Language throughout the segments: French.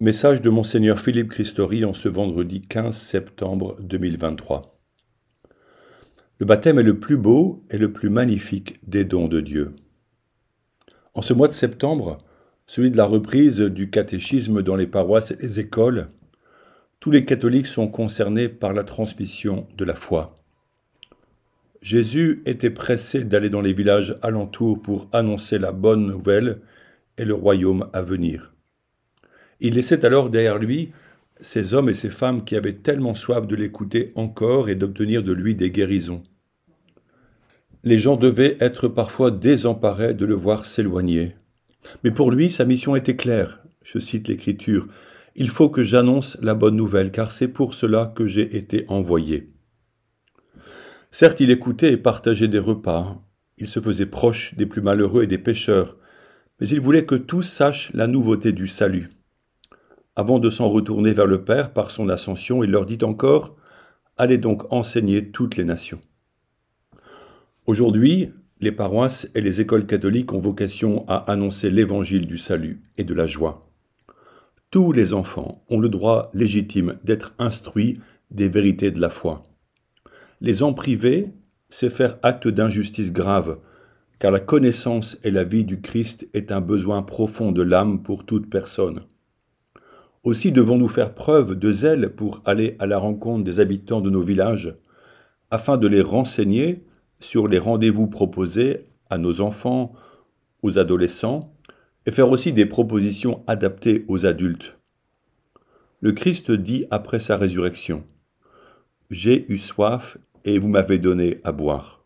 Message de Monseigneur Philippe Christori en ce vendredi 15 septembre 2023. Le baptême est le plus beau et le plus magnifique des dons de Dieu. En ce mois de septembre, celui de la reprise du catéchisme dans les paroisses et les écoles, tous les catholiques sont concernés par la transmission de la foi. Jésus était pressé d'aller dans les villages alentours pour annoncer la bonne nouvelle et le royaume à venir. Il laissait alors derrière lui ces hommes et ces femmes qui avaient tellement soif de l'écouter encore et d'obtenir de lui des guérisons. Les gens devaient être parfois désemparés de le voir s'éloigner. Mais pour lui, sa mission était claire. Je cite l'Écriture. Il faut que j'annonce la bonne nouvelle, car c'est pour cela que j'ai été envoyé. Certes, il écoutait et partageait des repas. Il se faisait proche des plus malheureux et des pécheurs. Mais il voulait que tous sachent la nouveauté du salut. Avant de s'en retourner vers le Père par son ascension, il leur dit encore Allez donc enseigner toutes les nations. Aujourd'hui, les paroisses et les écoles catholiques ont vocation à annoncer l'évangile du salut et de la joie. Tous les enfants ont le droit légitime d'être instruits des vérités de la foi. Les en priver, c'est faire acte d'injustice grave, car la connaissance et la vie du Christ est un besoin profond de l'âme pour toute personne. Aussi devons-nous faire preuve de zèle pour aller à la rencontre des habitants de nos villages, afin de les renseigner sur les rendez-vous proposés à nos enfants, aux adolescents, et faire aussi des propositions adaptées aux adultes. Le Christ dit après sa résurrection, J'ai eu soif et vous m'avez donné à boire.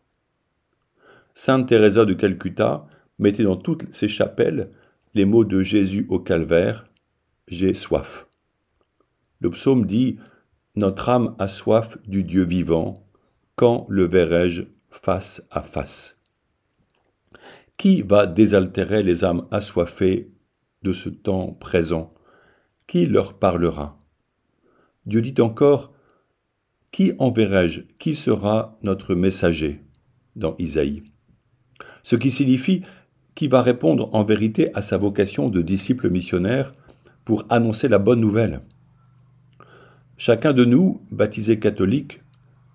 Sainte Thérèse de Calcutta mettait dans toutes ses chapelles les mots de Jésus au calvaire, j'ai soif. Le psaume dit Notre âme a soif du Dieu vivant, quand le verrai-je face à face? Qui va désaltérer les âmes assoiffées de ce temps présent? Qui leur parlera? Dieu dit encore Qui enverrai-je? Qui sera notre messager? Dans Isaïe. Ce qui signifie qui va répondre en vérité à sa vocation de disciple missionnaire pour annoncer la bonne nouvelle. Chacun de nous, baptisé catholique,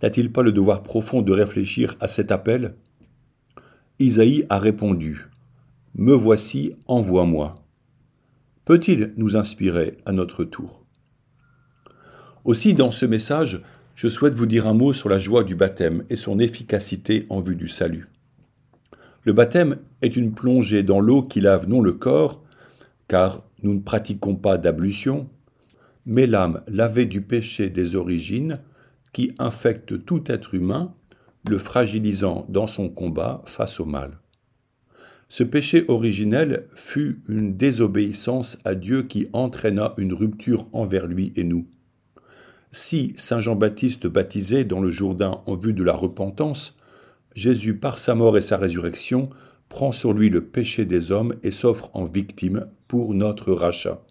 n'a-t-il pas le devoir profond de réfléchir à cet appel? Isaïe a répondu Me voici, envoie-moi. Peut-il nous inspirer à notre tour? Aussi, dans ce message, je souhaite vous dire un mot sur la joie du baptême et son efficacité en vue du salut. Le baptême est une plongée dans l'eau qui lave non le corps, car nous ne pratiquons pas d'ablution, mais l'âme lavée du péché des origines qui infecte tout être humain, le fragilisant dans son combat face au mal. Ce péché originel fut une désobéissance à Dieu qui entraîna une rupture envers lui et nous. Si Saint Jean-Baptiste baptisait dans le Jourdain en vue de la repentance, Jésus, par sa mort et sa résurrection, prend sur lui le péché des hommes et s'offre en victime pour notre rachat.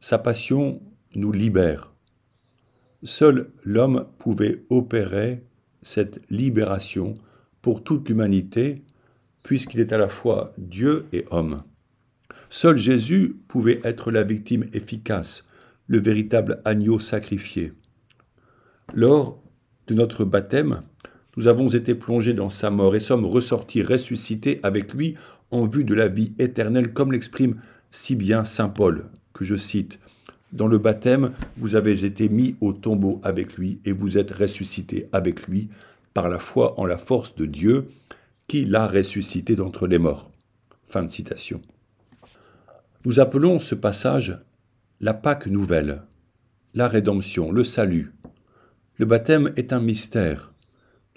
Sa passion nous libère. Seul l'homme pouvait opérer cette libération pour toute l'humanité, puisqu'il est à la fois Dieu et homme. Seul Jésus pouvait être la victime efficace, le véritable agneau sacrifié. Lors de notre baptême, nous avons été plongés dans sa mort et sommes ressortis ressuscités avec lui en vue de la vie éternelle, comme l'exprime si bien Saint Paul, que je cite. Dans le baptême, vous avez été mis au tombeau avec lui et vous êtes ressuscités avec lui par la foi en la force de Dieu qui l'a ressuscité d'entre les morts. Fin de citation. Nous appelons ce passage la Pâque nouvelle, la rédemption, le salut. Le baptême est un mystère.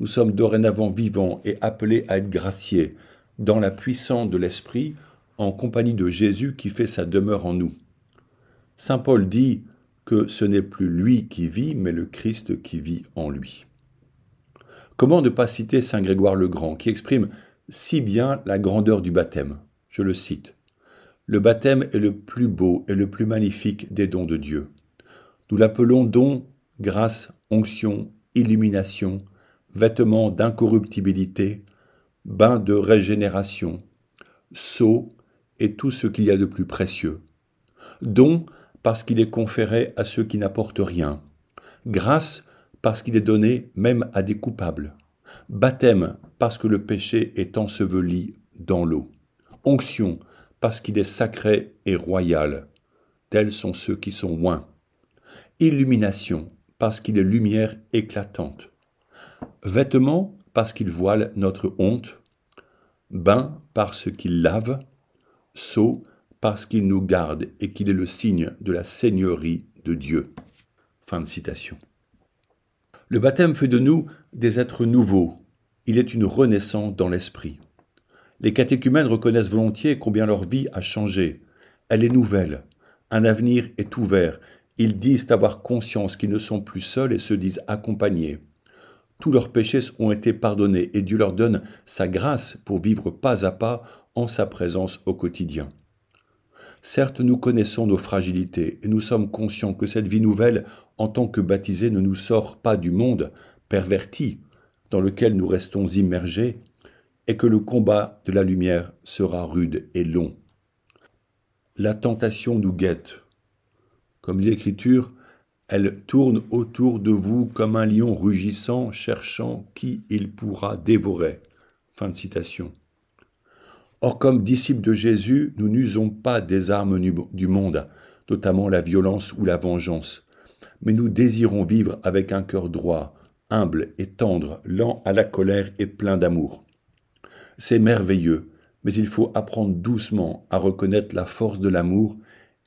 Nous sommes dorénavant vivants et appelés à être graciés dans la puissance de l'Esprit en compagnie de Jésus qui fait sa demeure en nous. Saint Paul dit que ce n'est plus lui qui vit, mais le Christ qui vit en lui. Comment ne pas citer Saint Grégoire le Grand, qui exprime si bien la grandeur du baptême? Je le cite. Le baptême est le plus beau et le plus magnifique des dons de Dieu. Nous l'appelons don, grâce, onction, illumination, vêtements d'incorruptibilité, bain de régénération, sceau et tout ce qu'il y a de plus précieux. Don parce qu'il est conféré à ceux qui n'apportent rien. Grâce parce qu'il est donné même à des coupables. Baptême parce que le péché est enseveli dans l'eau. Onction parce qu'il est sacré et royal. Tels sont ceux qui sont loin. Illumination parce qu'il est lumière éclatante. Vêtement parce qu'il voile notre honte. Bain parce qu'il lave. Sceau parce qu'il nous garde et qu'il est le signe de la seigneurie de Dieu. Fin de citation. Le baptême fait de nous des êtres nouveaux. Il est une renaissance dans l'esprit. Les catéchumènes reconnaissent volontiers combien leur vie a changé. Elle est nouvelle. Un avenir est ouvert. Ils disent avoir conscience qu'ils ne sont plus seuls et se disent accompagnés. Tous leurs péchés ont été pardonnés et Dieu leur donne sa grâce pour vivre pas à pas en sa présence au quotidien. Certes, nous connaissons nos fragilités et nous sommes conscients que cette vie nouvelle, en tant que baptisés, ne nous sort pas du monde perverti dans lequel nous restons immergés et que le combat de la lumière sera rude et long. La tentation nous guette. Comme l'Écriture, elle tourne autour de vous comme un lion rugissant, cherchant qui il pourra dévorer. Fin de citation. Or, comme disciples de Jésus, nous n'usons pas des armes du monde, notamment la violence ou la vengeance, mais nous désirons vivre avec un cœur droit, humble et tendre, lent à la colère et plein d'amour. C'est merveilleux, mais il faut apprendre doucement à reconnaître la force de l'amour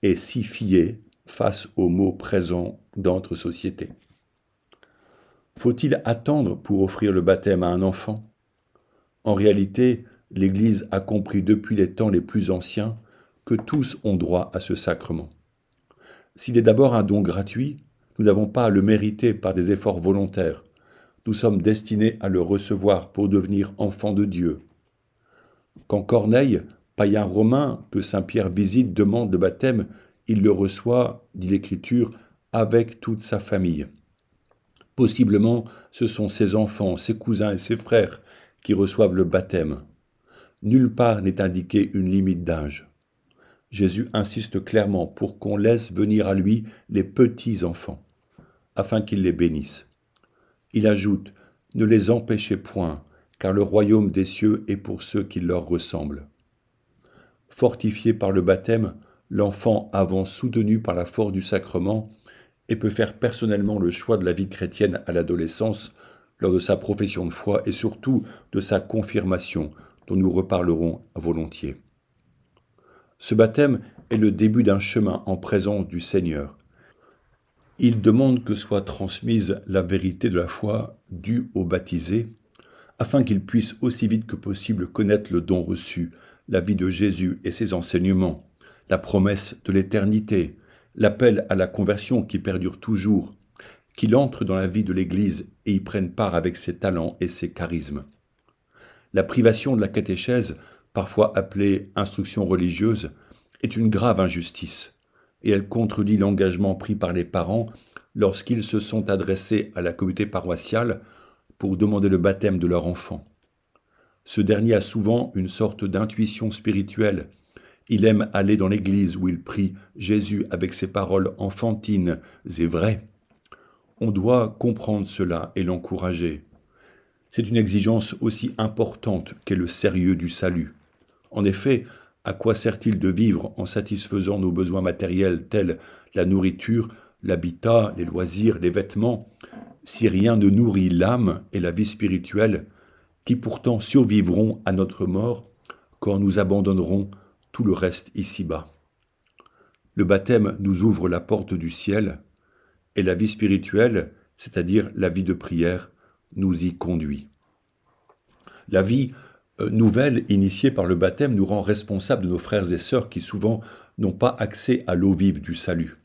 et s'y fier face aux maux présents dans notre société. Faut-il attendre pour offrir le baptême à un enfant? En réalité, l'Église a compris depuis les temps les plus anciens que tous ont droit à ce sacrement. S'il est d'abord un don gratuit, nous n'avons pas à le mériter par des efforts volontaires. Nous sommes destinés à le recevoir pour devenir enfants de Dieu. Quand Corneille, païen romain que Saint Pierre visite, demande le baptême, il le reçoit, dit l'Écriture, avec toute sa famille. Possiblement, ce sont ses enfants, ses cousins et ses frères qui reçoivent le baptême. Nulle part n'est indiqué une limite d'âge. Jésus insiste clairement pour qu'on laisse venir à lui les petits enfants, afin qu'il les bénisse. Il ajoute Ne les empêchez point, car le royaume des cieux est pour ceux qui leur ressemblent. Fortifié par le baptême, l'enfant avance soutenu par la force du sacrement et peut faire personnellement le choix de la vie chrétienne à l'adolescence lors de sa profession de foi et surtout de sa confirmation dont nous reparlerons volontiers. Ce baptême est le début d'un chemin en présence du Seigneur. Il demande que soit transmise la vérité de la foi due au baptisé, afin qu'il puisse aussi vite que possible connaître le don reçu, la vie de Jésus et ses enseignements, la promesse de l'éternité, l'appel à la conversion qui perdure toujours, qu'il entre dans la vie de l'Église et y prenne part avec ses talents et ses charismes. La privation de la catéchèse, parfois appelée instruction religieuse, est une grave injustice, et elle contredit l'engagement pris par les parents lorsqu'ils se sont adressés à la communauté paroissiale pour demander le baptême de leur enfant. Ce dernier a souvent une sorte d'intuition spirituelle. Il aime aller dans l'église où il prie Jésus avec ses paroles enfantines et vraies. On doit comprendre cela et l'encourager. C'est une exigence aussi importante qu'est le sérieux du salut. En effet, à quoi sert-il de vivre en satisfaisant nos besoins matériels tels la nourriture, l'habitat, les loisirs, les vêtements, si rien ne nourrit l'âme et la vie spirituelle, qui pourtant survivront à notre mort quand nous abandonnerons le reste ici-bas. Le baptême nous ouvre la porte du ciel, et la vie spirituelle, c'est-à-dire la vie de prière, nous y conduit. La vie euh, nouvelle initiée par le baptême nous rend responsables de nos frères et sœurs qui souvent n'ont pas accès à l'eau vive du salut.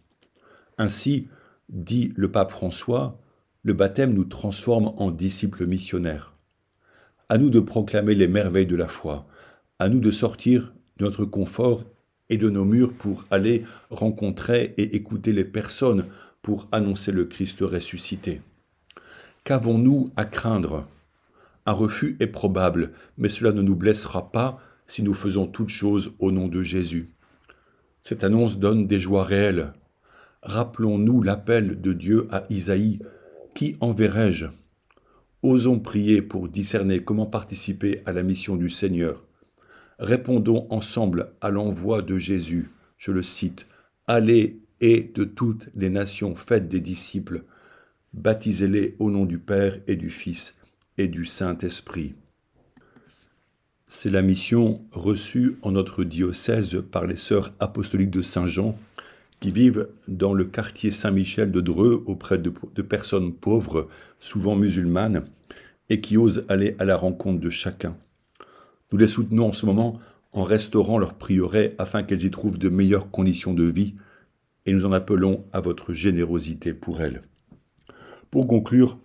Ainsi, dit le pape François, le baptême nous transforme en disciples missionnaires. À nous de proclamer les merveilles de la foi, à nous de sortir notre confort et de nos murs pour aller rencontrer et écouter les personnes pour annoncer le Christ ressuscité. Qu'avons-nous à craindre? Un refus est probable, mais cela ne nous blessera pas si nous faisons toutes choses au nom de Jésus. Cette annonce donne des joies réelles. Rappelons-nous l'appel de Dieu à Isaïe. Qui enverrai-je? Osons prier pour discerner comment participer à la mission du Seigneur. Répondons ensemble à l'envoi de Jésus. Je le cite. Allez et de toutes les nations faites des disciples. Baptisez-les au nom du Père et du Fils et du Saint-Esprit. C'est la mission reçue en notre diocèse par les sœurs apostoliques de Saint-Jean qui vivent dans le quartier Saint-Michel de Dreux auprès de, personnes pauvres, souvent musulmanes, et qui osent aller à la rencontre de chacun. Nous les soutenons en ce moment en restaurant leur prieuré afin qu'elles y trouvent de meilleures conditions de vie, et nous en appelons à votre générosité pour elles. Pour conclure,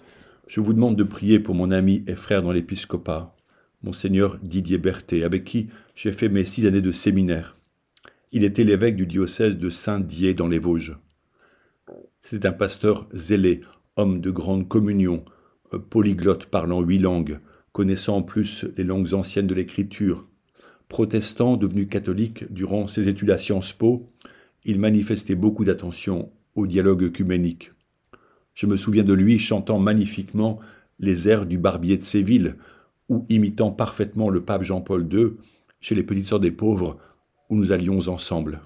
je vous demande de prier pour mon ami et frère dans l'épiscopat, monseigneur Didier Berthet, avec qui j'ai fait mes six années de séminaire. Il était l'évêque du diocèse de Saint-Dié dans les Vosges. C'était un pasteur zélé, homme de grande communion, euh, polyglotte parlant huit langues, connaissant en plus les langues anciennes de l'écriture. Protestant devenu catholique durant ses études à Sciences Po, il manifestait beaucoup d'attention au dialogue œcuménique. Je me souviens de lui chantant magnifiquement les airs du Barbier de Séville, ou imitant parfaitement le pape Jean-Paul II chez les Petites Sœurs des Pauvres, où nous allions ensemble.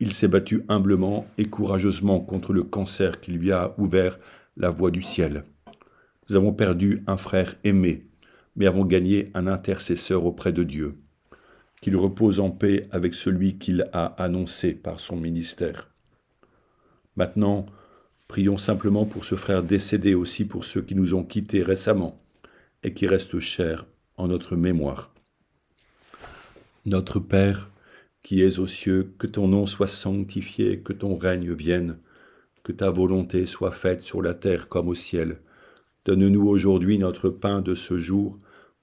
Il s'est battu humblement et courageusement contre le cancer qui lui a ouvert la voie du ciel. Nous avons perdu un frère aimé, mais avons gagné un intercesseur auprès de Dieu. Qu'il repose en paix avec celui qu'il a annoncé par son ministère. Maintenant, prions simplement pour ce frère décédé aussi pour ceux qui nous ont quittés récemment et qui restent chers en notre mémoire. Notre Père, qui es aux cieux, que ton nom soit sanctifié, que ton règne vienne, que ta volonté soit faite sur la terre comme au ciel. Donne-nous aujourd'hui notre pain de ce jour,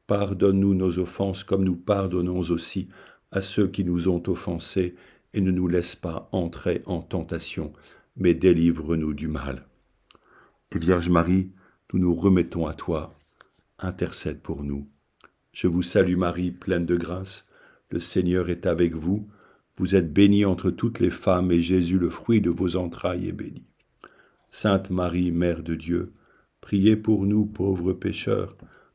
pardonne-nous nos offenses comme nous pardonnons aussi à ceux qui nous ont offensés, et ne nous laisse pas entrer en tentation, mais délivre-nous du mal. Et Vierge Marie, nous nous remettons à toi intercède pour nous. Je vous salue Marie, pleine de grâce, le Seigneur est avec vous, vous êtes bénie entre toutes les femmes, et Jésus, le fruit de vos entrailles, est béni. Sainte Marie, Mère de Dieu, priez pour nous pauvres pécheurs,